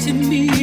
Tell me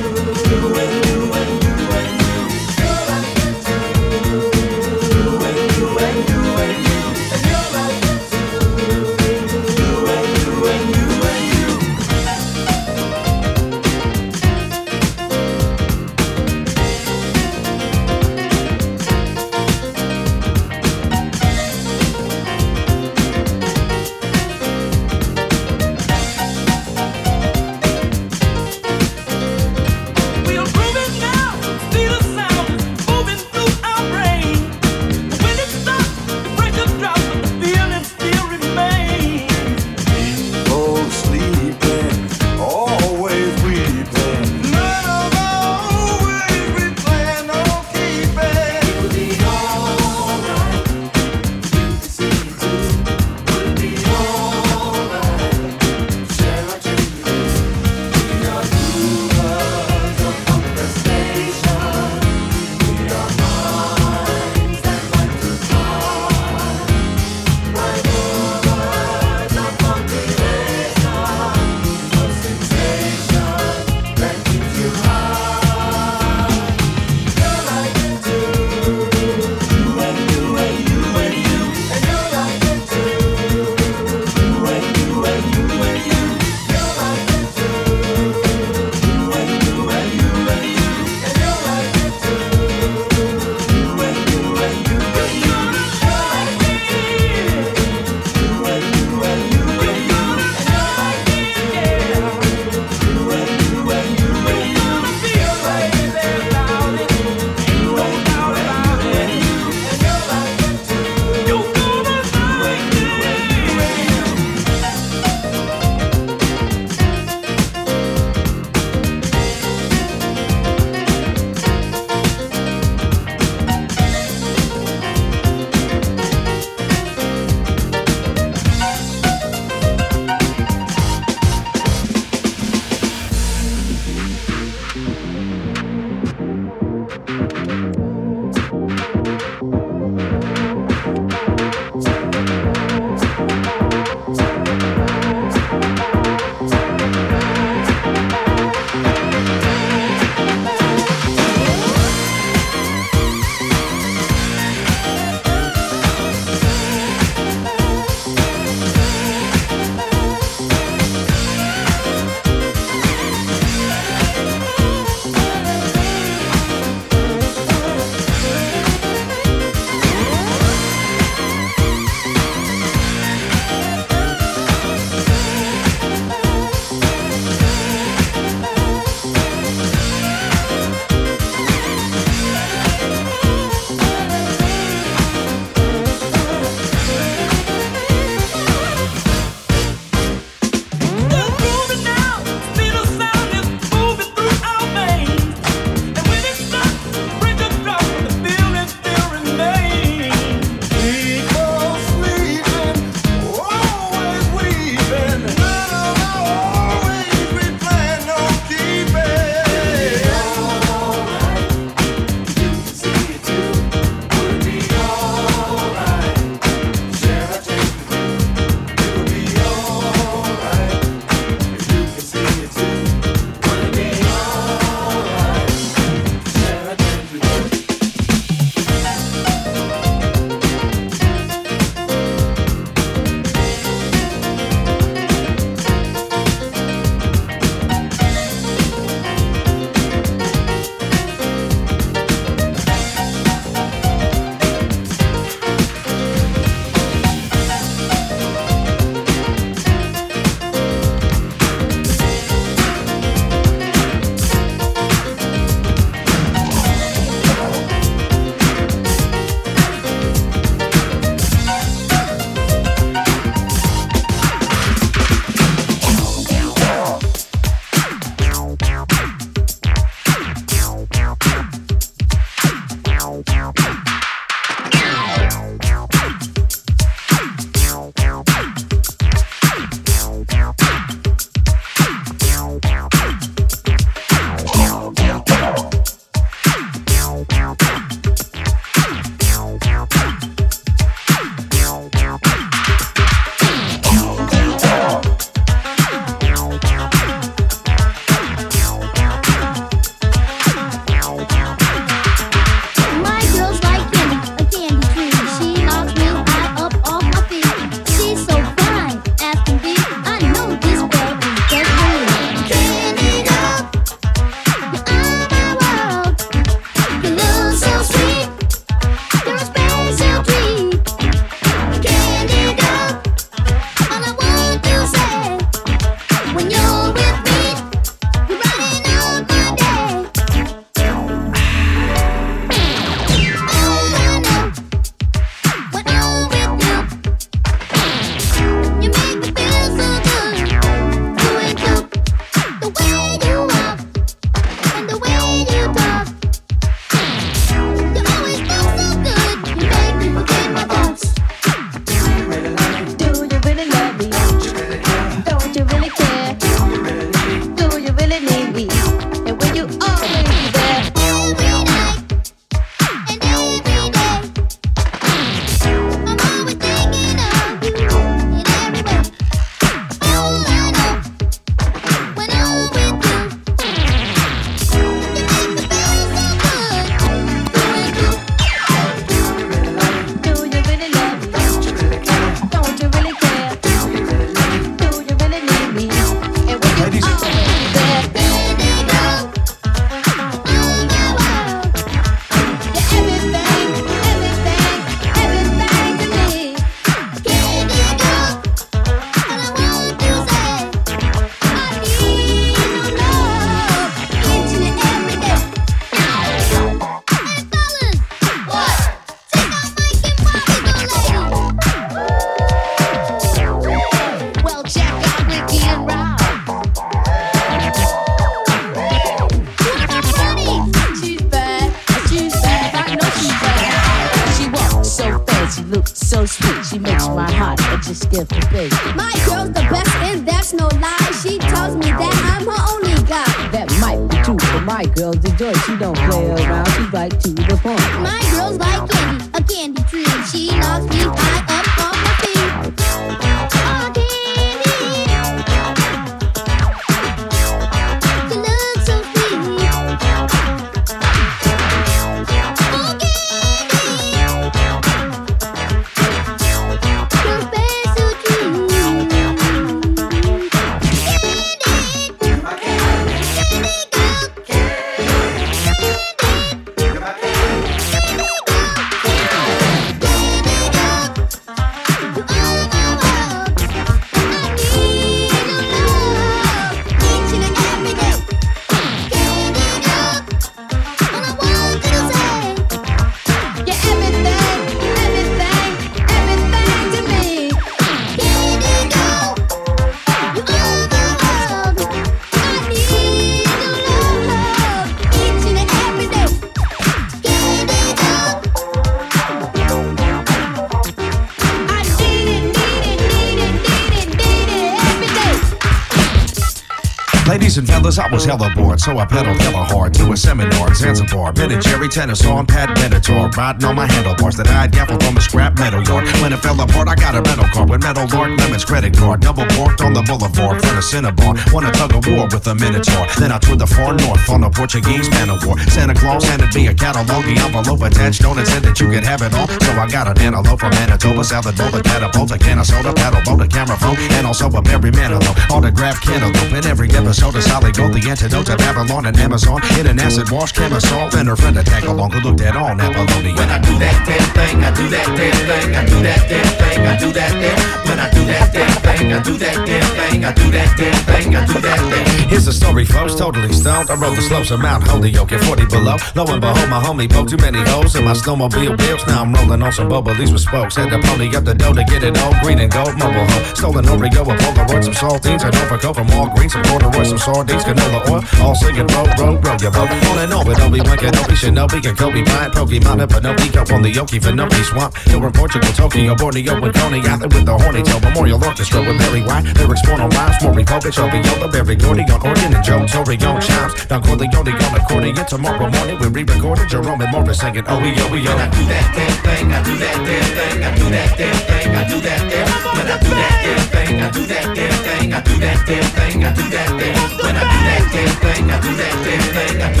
so I pedaled hella hard to a seminar in Zanzibar. Ben and Jerry tennis on Pat Benatar, riding on my handlebars that I gaffled from a scrap metal yard. When it fell apart, I got a rental car with metal Lord Lemon's credit card. Double parked on the boulevard, front of Cinnabon. Won a tug of war with a Minotaur. Then I toured the far north on a Portuguese man of war. Santa Claus handed me a catalog, the envelope attached don't intend that you could have it all. So I got an antelope from Manitoba, salad bowl, a catapult, a can of soda, paddle boat, a camera phone, and also a Barry Manilow. Autographed cantaloupe in every episode of Solid Gold, the antidote of Babylon and Amazon. In an acid wash, chemistol, and her friend tag along who looked at all Apollonia. When I do that damn thing, I do that damn thing, I do that damn thing, I do that damn. When I do that damn thing, I do that damn thing, I do that damn thing, I do that thing. Here's the story, folks, totally stoned. I rode the slopes of Mount Holyoke at 40 below. Lo and behold, my homie poked too many holes in my snowmobile wheels. Now I'm rolling on some bubbly's with spokes. Had to pony up the dough to get it all green and gold. Mobile home, stolen Oreo, a Polaroid, some saltines, an overcoat from all green, some corduroy, some sardines, canola oil. All singing, row, row, row your boat. On and on with Obi-Wan Kenobi, Shinobi, and Kobe Bryant, Pokemon, and Pinocchio on the Okefenokee swamp. Here in Portugal, Tokyo, Borneo, and Coney Island with the Horny Toe Memorial Orchestra with Mary White. Lyrics born on rhymes, Maury Povich, Obiola, Berry Gordy on organ, and Joe Torre on chimes. Don Corleone on accordion. Tomorrow morning we re-recorded Jerome and Morris singing Oh, yo, yo. I do that damn thing, I do that damn thing, I do that damn thing, I do that damn. When I do that damn thing, I do that damn thing, I do that damn thing, I do that damn. When I do that damn thing, I do that damn thing,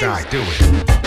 do do it.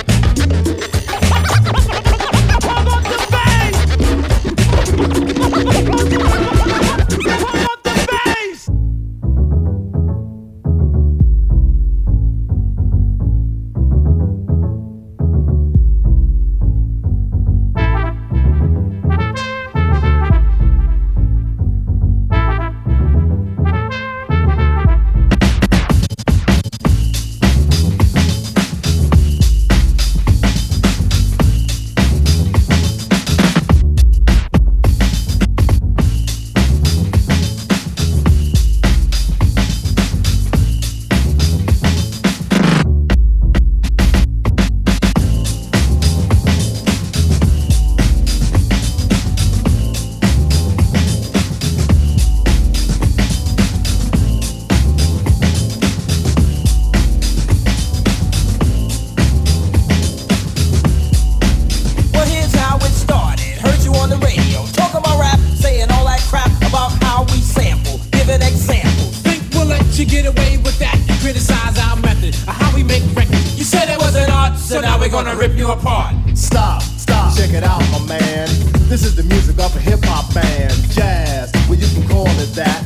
So now we're gonna rip you apart. Stop, stop, check it out, my man. This is the music of a hip hop band, jazz. Well, you can call it that.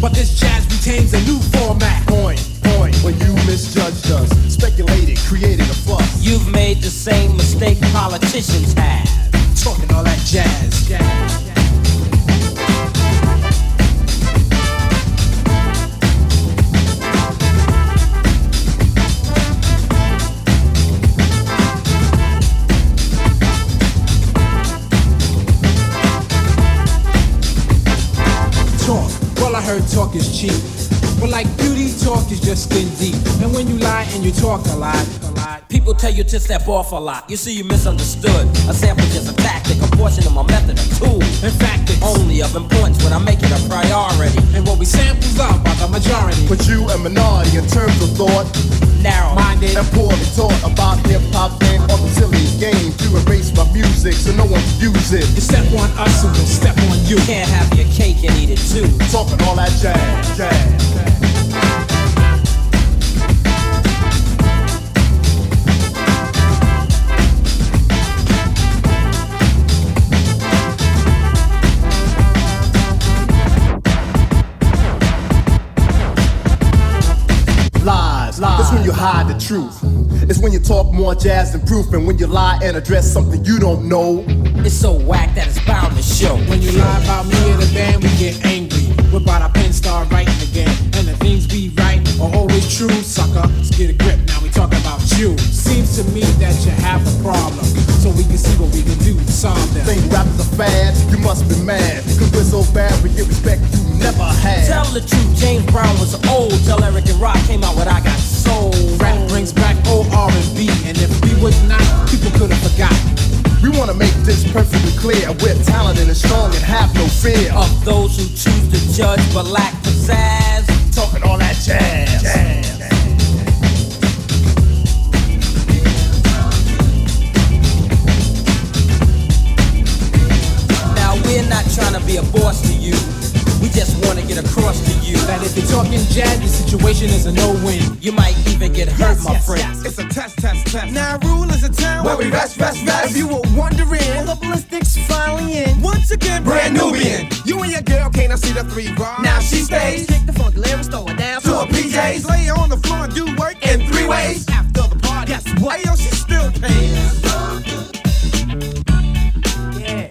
But this jazz retains a new format. Point, point. When you misjudged us, speculated, created a fuss. You've made the same mistake politicians have. Lie and you talk a lot, a lot. People tell you to step off a lot. You see, you misunderstood. A sample is a tactic, a portion of my method, a tool. In fact, it's Only of importance when I make it a priority. and what we samples up by the majority. But you a minority in terms of thought Narrow. Minded. and poorly taught about hip hop and all the silly games to erase my music so no one can use it. You step on us and we'll step on you. Can't have your cake and eat it too. Talking all that jazz, jazz. Hide the truth. It's when you talk more jazz than proof, and when you lie and address something you don't know. It's so whack that it's bound to show. When you lie about me and the band, we get angry. Whip out our pen, start writing again. And the things be right are always true, sucker. Let's get a grip, now we talking about you. Seems to me that you have a problem. So we can see what we can do to solve them. Think rap is a fad, you must be mad. Cause we're so bad, we get respect you never had. Tell the truth, James Brown was old. Tell Eric and Rak came out with I Got Soul. Rap brings back old R&B, and if we would not, people could have forgotten. We wanna make this perfectly clear. We're talented and strong and have no fear. Of those who choose to judge but lack pizzazz. talking all that jazz. jazz. Now we're not trying to be a boss to you. We just want to get across to you. That if you're talking jazz, the situation is a no-win. You might even get hurt, my friend. It's a test, test, test. Now, rule is a town where we rest, rest, rest. If you were wondering, well, the ballistics finally in. Once again, brand Nubian. You and your girl can't I see the three bars. Now she stays. Kick the funk lyrics, throw it down to her PJs. Lay on the floor and do work in three ways. After the party, guess what? Hey, yo, she still pays. Yeah.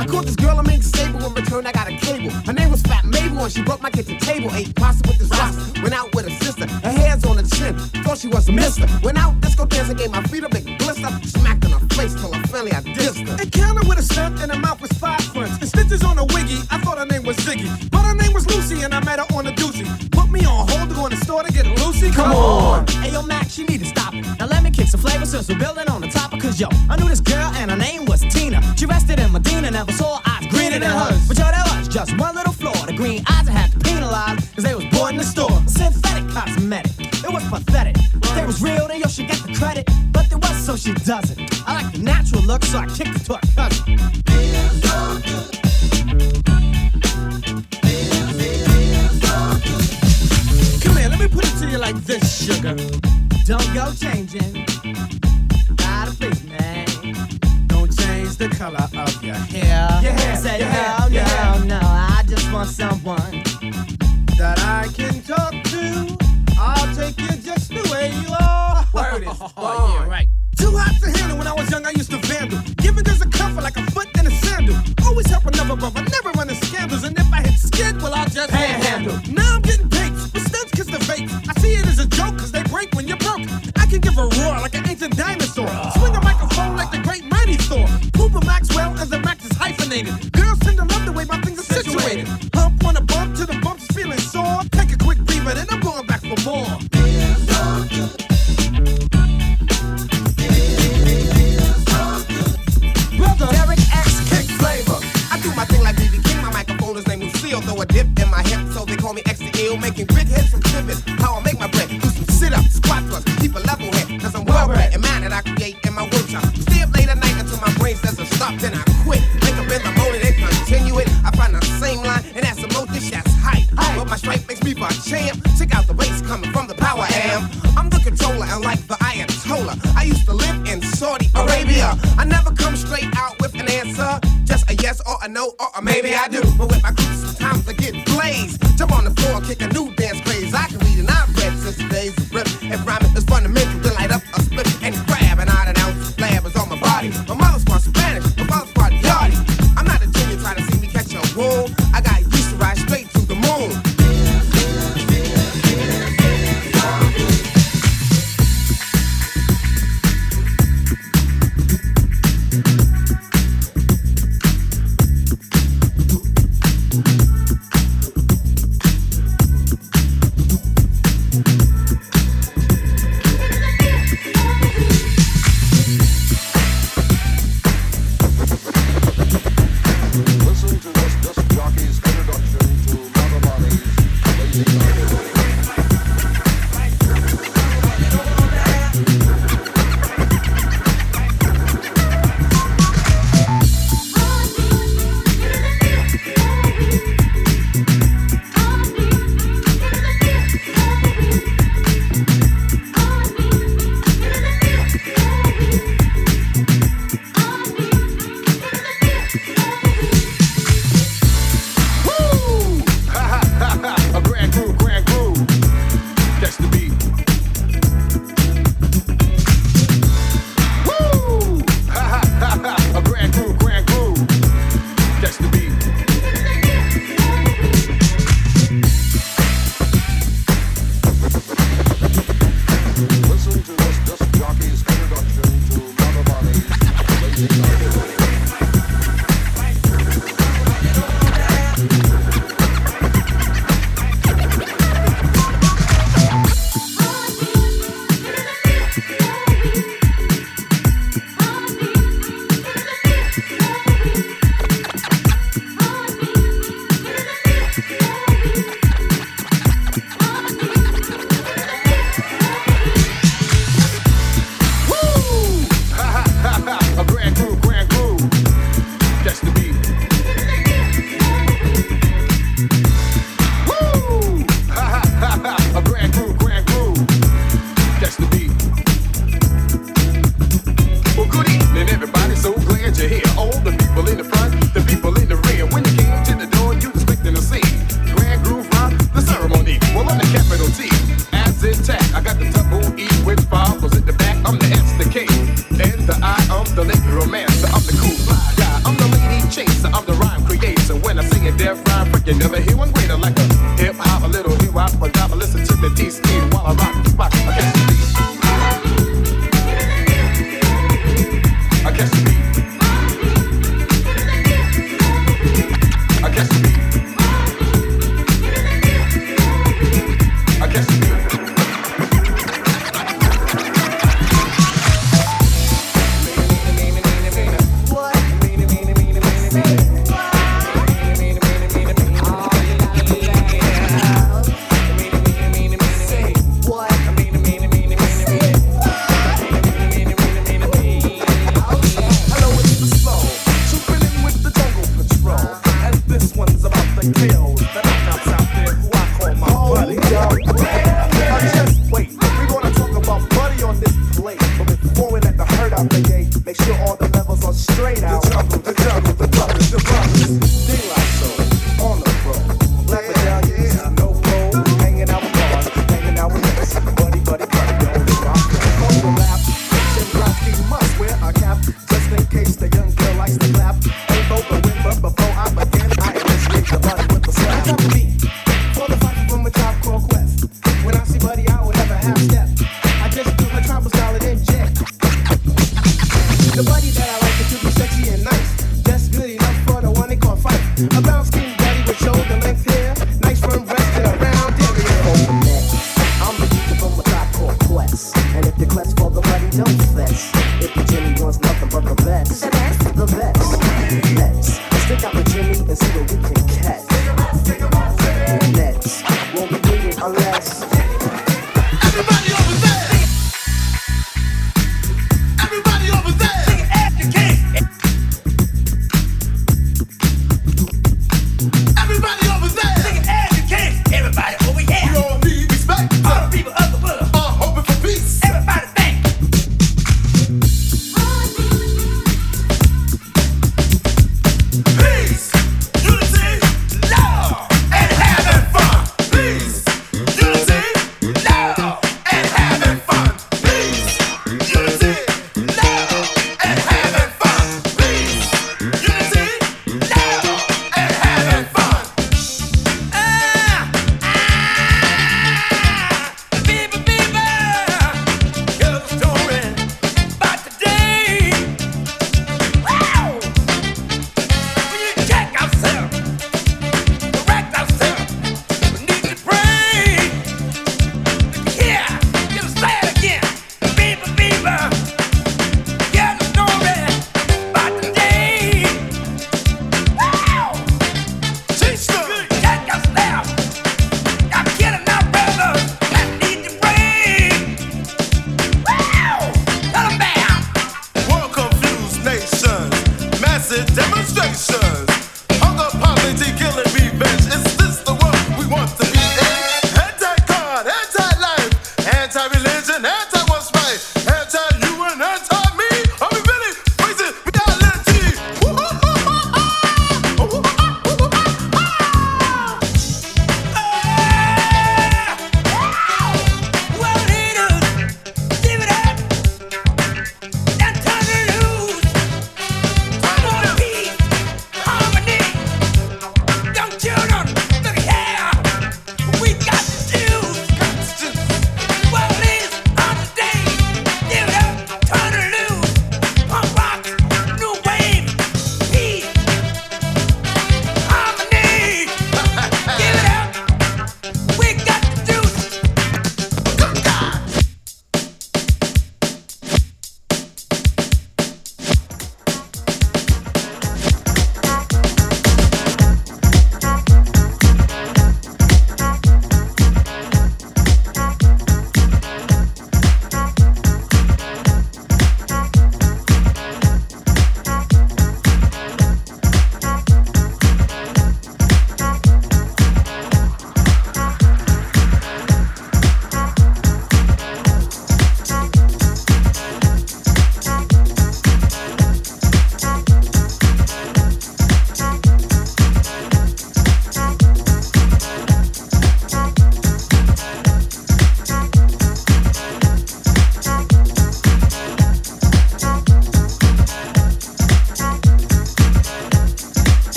I caught this girl, I'm disabled. In return, I got a cable. Her name was Fat Mabel, and she broke my kitchen table. Ate pasta with this roster. Went out with her sister. Her hair's on her chin. Thought she was a mister. Went out disco dancing, gave my feet a big blister. Smacked in her face till her finally I dissed her. Encounter with a stunt, and her mouth was five fronts. And stitches on a wiggy. I thought her name was Ziggy. But her name was Lucy, and I met her on a doozy. Put me on hold to go in the store to get a Lucy. Come on. Hey yo, Max, you need to stop it. Now let me kick some flavor since we're building on the top cause yo, I knew this girl and her name was Tina. She rested in Medina, never saw eyes greener than hers. But yo, there was just one little there was so she doesn't. I like the natural look, so I kicked it to her cousin. Come here, let me put it to you like this, sugar. Don't go changing. Out of place, man. Don't change the color of your hair. Your hair, Say no, no, no. I just want someone. that I can talk to. I'll take you just the way you are. Word is, oh, yeah, right. Too hot to handle. When I was young, I used to vandal. Giving girls a comfort like a foot in a sandal. Always help another brother, never running scandals. And if I hit skid, well, I'll just Panhandle. Now I'm getting paid. But stunts kiss the vape. I see it as a joke, cause they break when you're broke. I can give a roar like an ancient dinosaur. Swing a microphone like the great mighty Thor. Puba Maxwell as the Max is hyphenated.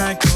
I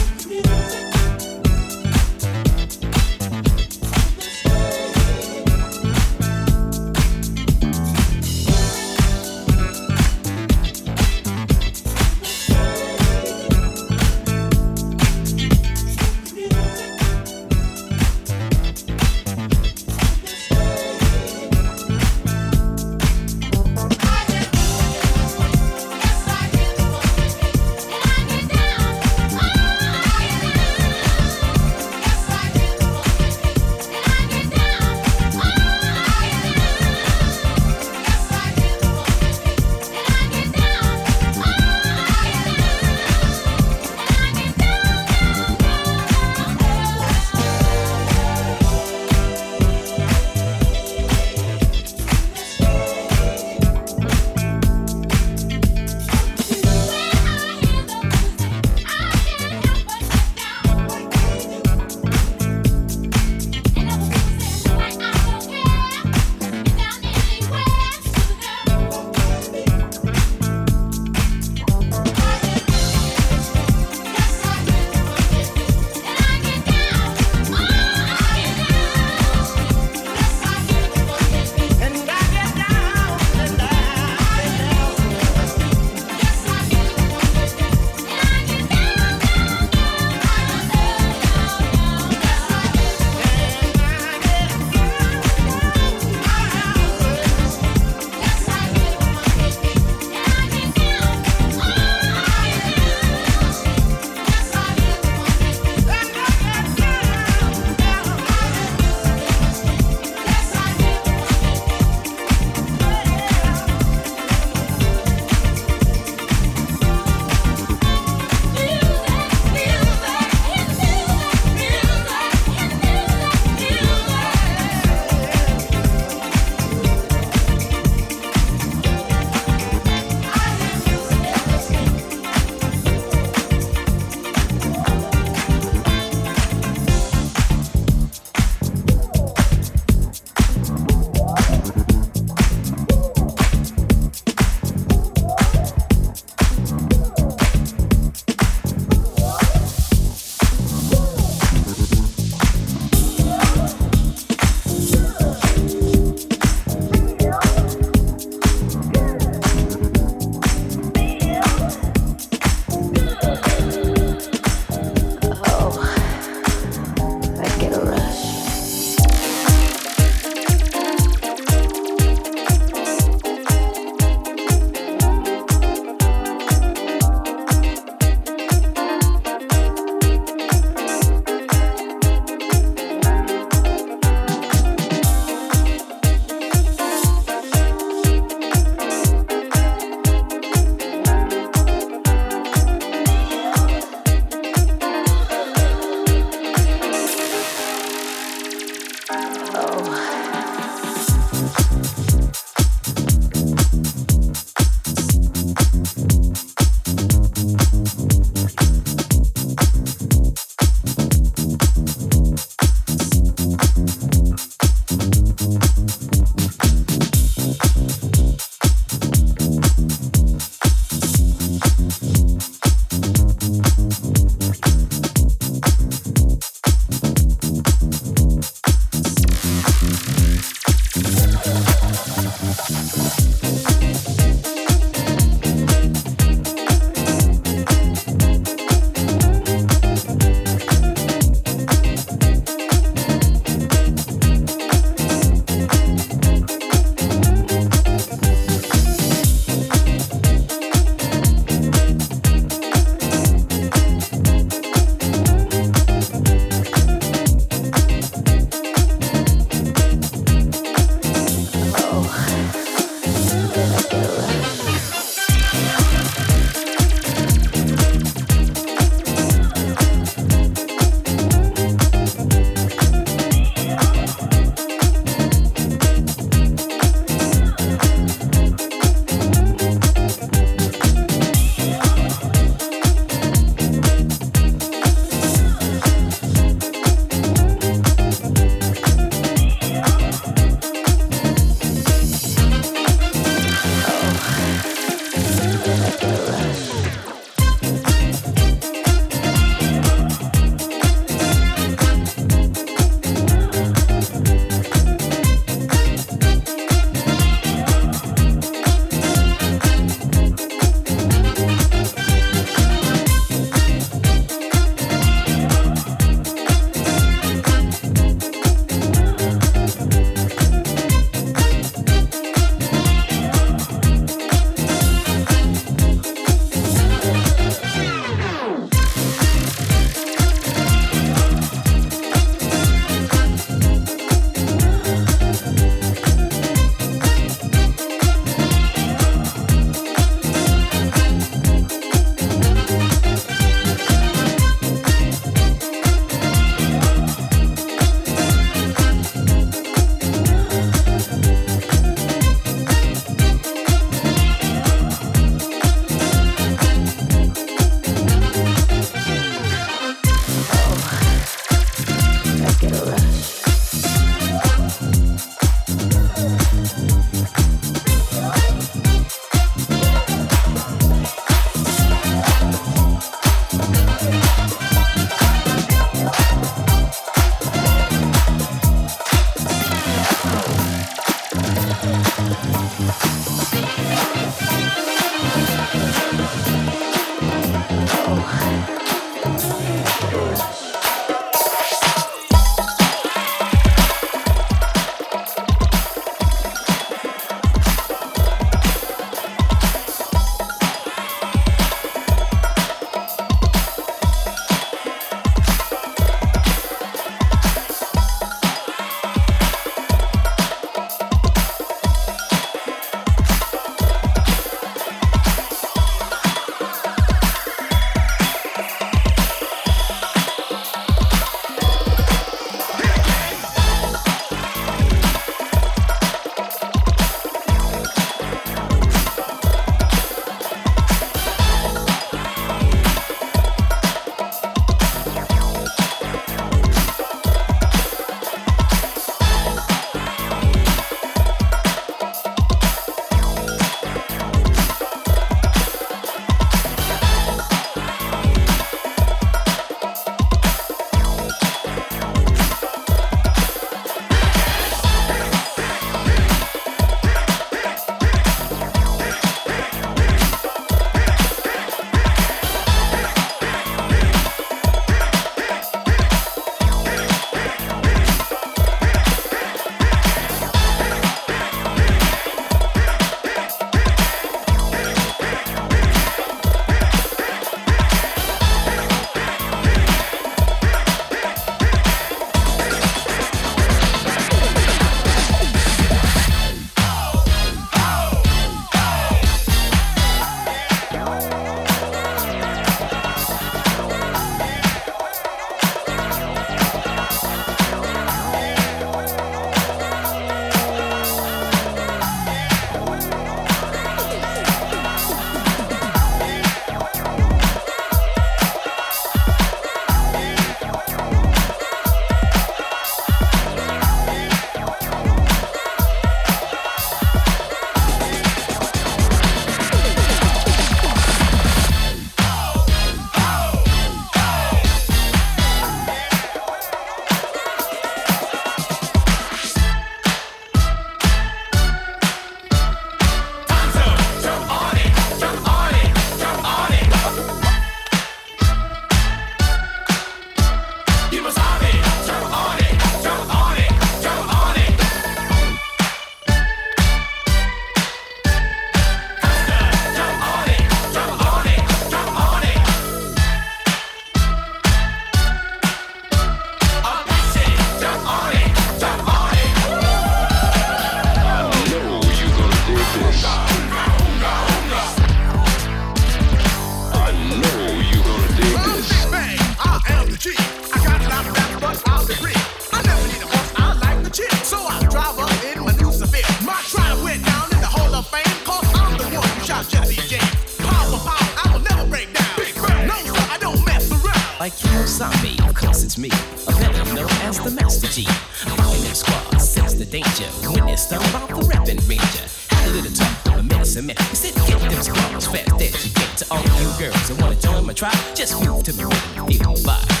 you girls that wanna join my tribe. Just move to the rhythm, feel the vibe.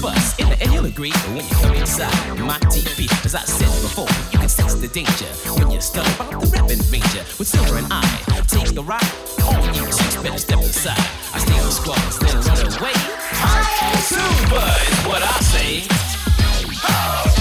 Bus in the end, you'll agree when you come inside my teepee, as I said before, you can sense the danger when you're stuck the rapping ranger with silver and I. Take the ride, all you chicks better step aside. I stay on squads, then run away. Super is what I say.